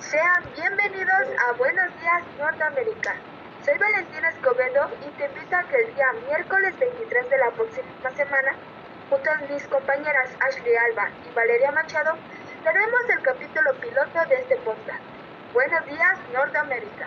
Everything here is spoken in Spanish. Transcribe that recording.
Sean bienvenidos a Buenos Días Norteamérica. Soy Valentina Escobedo y te invito a que el día miércoles 23 de la próxima semana, junto a mis compañeras Ashley Alba y Valeria Machado, tenemos el capítulo piloto de este podcast. Buenos días Norteamérica.